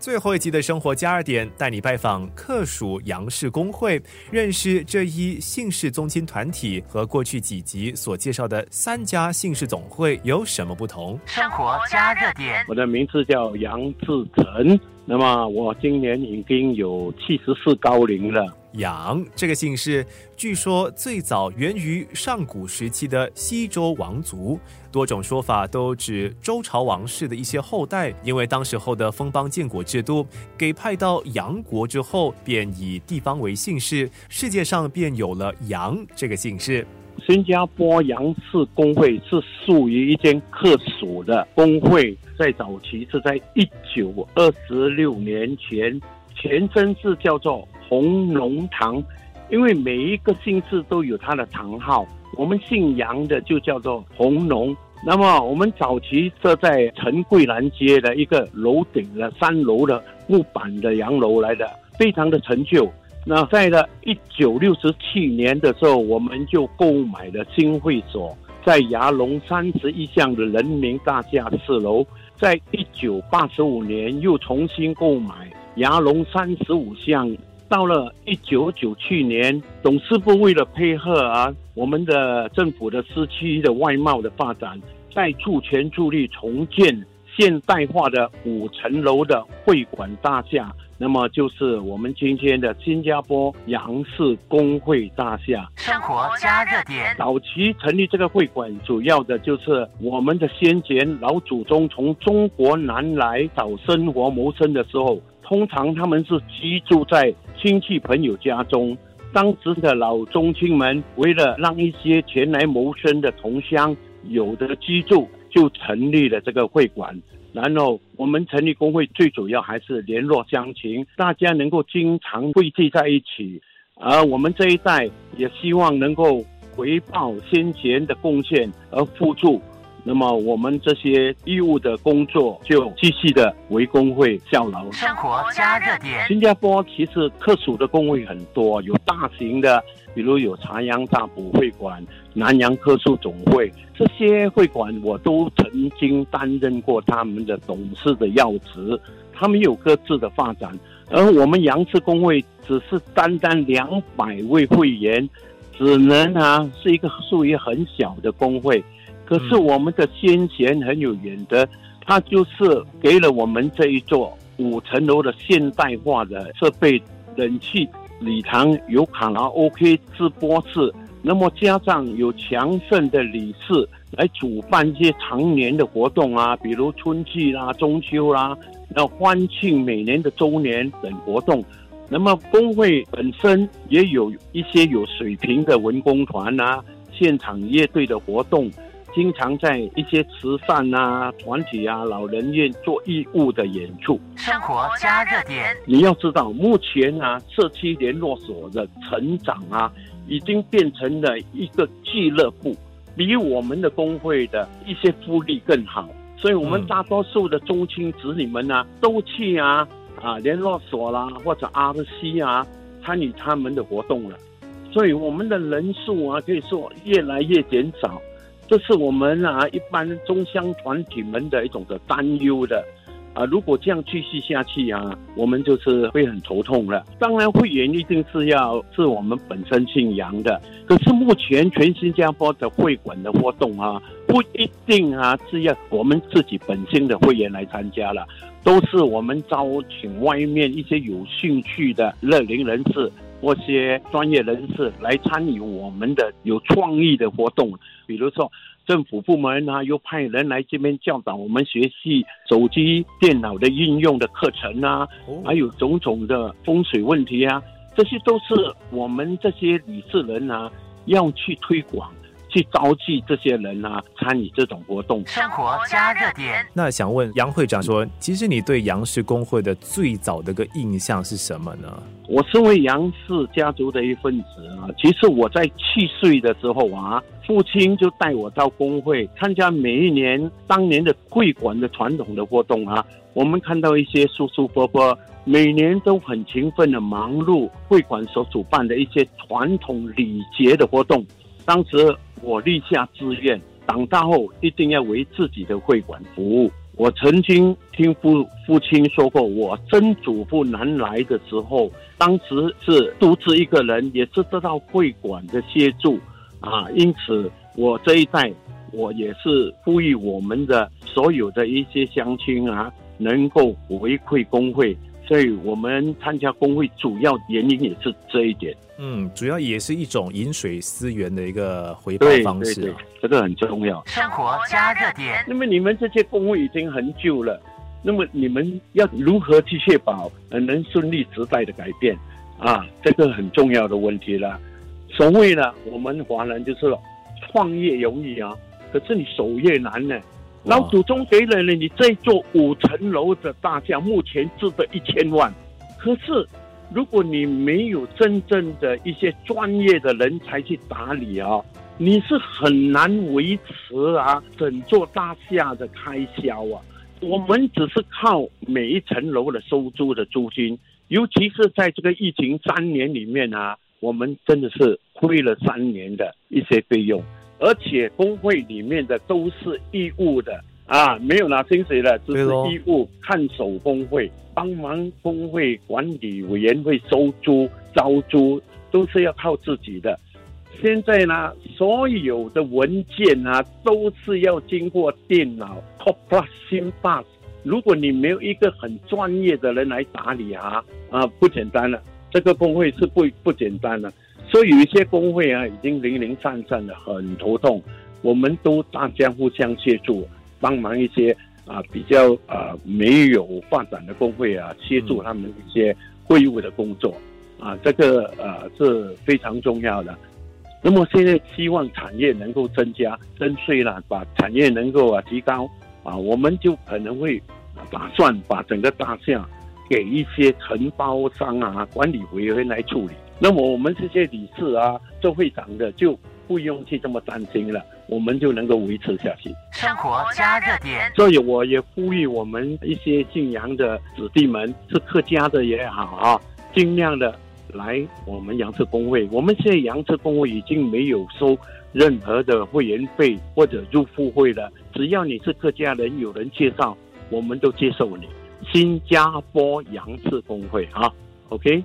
最后一集的生活加热点，带你拜访客属杨氏工会，认识这一姓氏宗亲团体和过去几集所介绍的三家姓氏总会有什么不同。生活加热点，我的名字叫杨志成，那么我今年已经有七十四高龄了。杨这个姓氏，据说最早源于上古时期的西周王族，多种说法都指周朝王室的一些后代，因为当时候的封邦建国制度，给派到杨国之后，便以地方为姓氏，世界上便有了杨这个姓氏。新加坡杨氏工会是属于一间客属的工会，在早期是在一九二十六年前，前身是叫做。红龙堂，因为每一个姓氏都有他的堂号，我们姓杨的就叫做红龙。那么我们早期设在陈桂兰街的一个楼顶的三楼的木板的洋楼来的，非常的陈旧。那在了一九六七年的时候，我们就购买了新会所，在牙龙三十一巷的人民大厦四楼。在一九八十五年又重新购买牙龙三十五巷。到了一九九七年，董事部为了配合啊我们的政府的市区的外贸的发展，在助钱助力重建现代化的五层楼的会馆大厦，那么就是我们今天的新加坡杨氏工会大厦。生活加热点。早期成立这个会馆，主要的就是我们的先贤老祖宗从中国南来找生活谋生的时候。通常他们是居住在亲戚朋友家中，当时的老中青们为了让一些前来谋生的同乡有的居住，就成立了这个会馆。然后我们成立工会，最主要还是联络乡情，大家能够经常汇聚在一起。而我们这一代也希望能够回报先前的贡献而付出。那么我们这些义务的工作就继续的为工会效劳。生活加热点。新加坡其实特属的工会很多，有大型的，比如有茶阳大埔会馆、南洋科术总会，这些会馆我都曾经担任过他们的董事的要职。他们有各自的发展，而我们杨氏工会只是单单两百位会员，只能啊是一个属于很小的工会。可是我们的先贤很有远德，他就是给了我们这一座五层楼的现代化的设备，冷气、礼堂有卡拉 OK 直播室，那么加上有强盛的理事来主办一些常年的活动啊，比如春季啦、中秋啦，那欢庆每年的周年等活动。那么工会本身也有一些有水平的文工团啊，现场乐队的活动。经常在一些慈善啊、团体啊、老人院做义务的演出。生活加热点，你要知道，目前啊，社区联络所的成长啊，已经变成了一个俱乐部，比我们的工会的一些福利更好。所以，我们大多数的中青子女们呢，都去啊啊联络所啦，或者 RC 啊，参与他们的活动了。所以，我们的人数啊，可以说越来越减少。这是我们啊一般中乡团体们的一种的担忧的，啊，如果这样继续下去啊，我们就是会很头痛了。当然，会员一定是要是我们本身姓杨的，可是目前全新加坡的会馆的活动啊，不一定啊是要我们自己本身的会员来参加了，都是我们招请外面一些有兴趣的乐龄人士。或些专业人士来参与我们的有创意的活动，比如说政府部门啊，又派人来这边教导我们学习手机、电脑的运用的课程啊，还有种种的风水问题啊，这些都是我们这些理事人啊要去推广。去召集这些人啊，参与这种活动。生活加热点。那想问杨会长说，其实你对杨氏工会的最早的个印象是什么呢？我身为杨氏家族的一份子啊，其实我在七岁的时候啊，父亲就带我到工会参加每一年当年的会馆的传统的活动啊。我们看到一些叔叔伯伯每年都很勤奋的忙碌会馆所主办的一些传统礼节的活动，当时。我立下志愿，长大后一定要为自己的会馆服务。我曾经听父父亲说过，我曾祖父南来的时候，当时是独自一个人，也是得到会馆的协助啊，因此我这一代，我也是呼吁我们的所有的一些乡亲啊，能够回馈工会。所以我们参加工会主要原因也是这一点。嗯，主要也是一种饮水思源的一个回报方式对对。，这个很重要。生活加热点，那么你们这些工会已经很久了，那么你们要如何去确保呃能顺利时代的改变啊？这个很重要的问题了。所谓呢，我们华人就是说创业容易啊，可是你守业难呢。哇老祖宗给了你这座五层楼的大厦，目前值得一千万，可是如果你没有真正的一些专业的人才去打理啊，你是很难维持啊整座大厦的开销啊。我们只是靠每一层楼的收租的租金，尤其是在这个疫情三年里面啊，我们真的是亏了三年的一些费用，而且工会里面的都是义务的啊，没有拿薪水的，只是义务看守工会，帮忙工会管理委员会收租、招租，都是要靠自己的。现在呢，所有的文件啊，都是要经过电脑 Plus 新 Pass。如果你没有一个很专业的人来打理啊，啊，不简单了。这个工会是不不简单的，所以有一些工会啊，已经零零散散的，很头痛。我们都大家互相协助，帮忙一些啊比较啊没有发展的工会啊，协助他们一些会务的工作啊，这个呃是非常重要的。那么现在希望产业能够增加增税啦，把产业能够啊提高啊，我们就可能会打算把整个大厦给一些承包商啊、管理委员会来处理。那么我们这些理事啊、做会长的就不用去这么担心了，我们就能够维持下去。生活加热点，所以我也呼吁我们一些信仰的子弟们，是客家的也好啊，尽量的来我们杨氏工会。我们现在杨氏工会已经没有收任何的会员费或者入户会了，只要你是客家人，有人介绍，我们都接受你。新加坡杨氏工会啊，OK。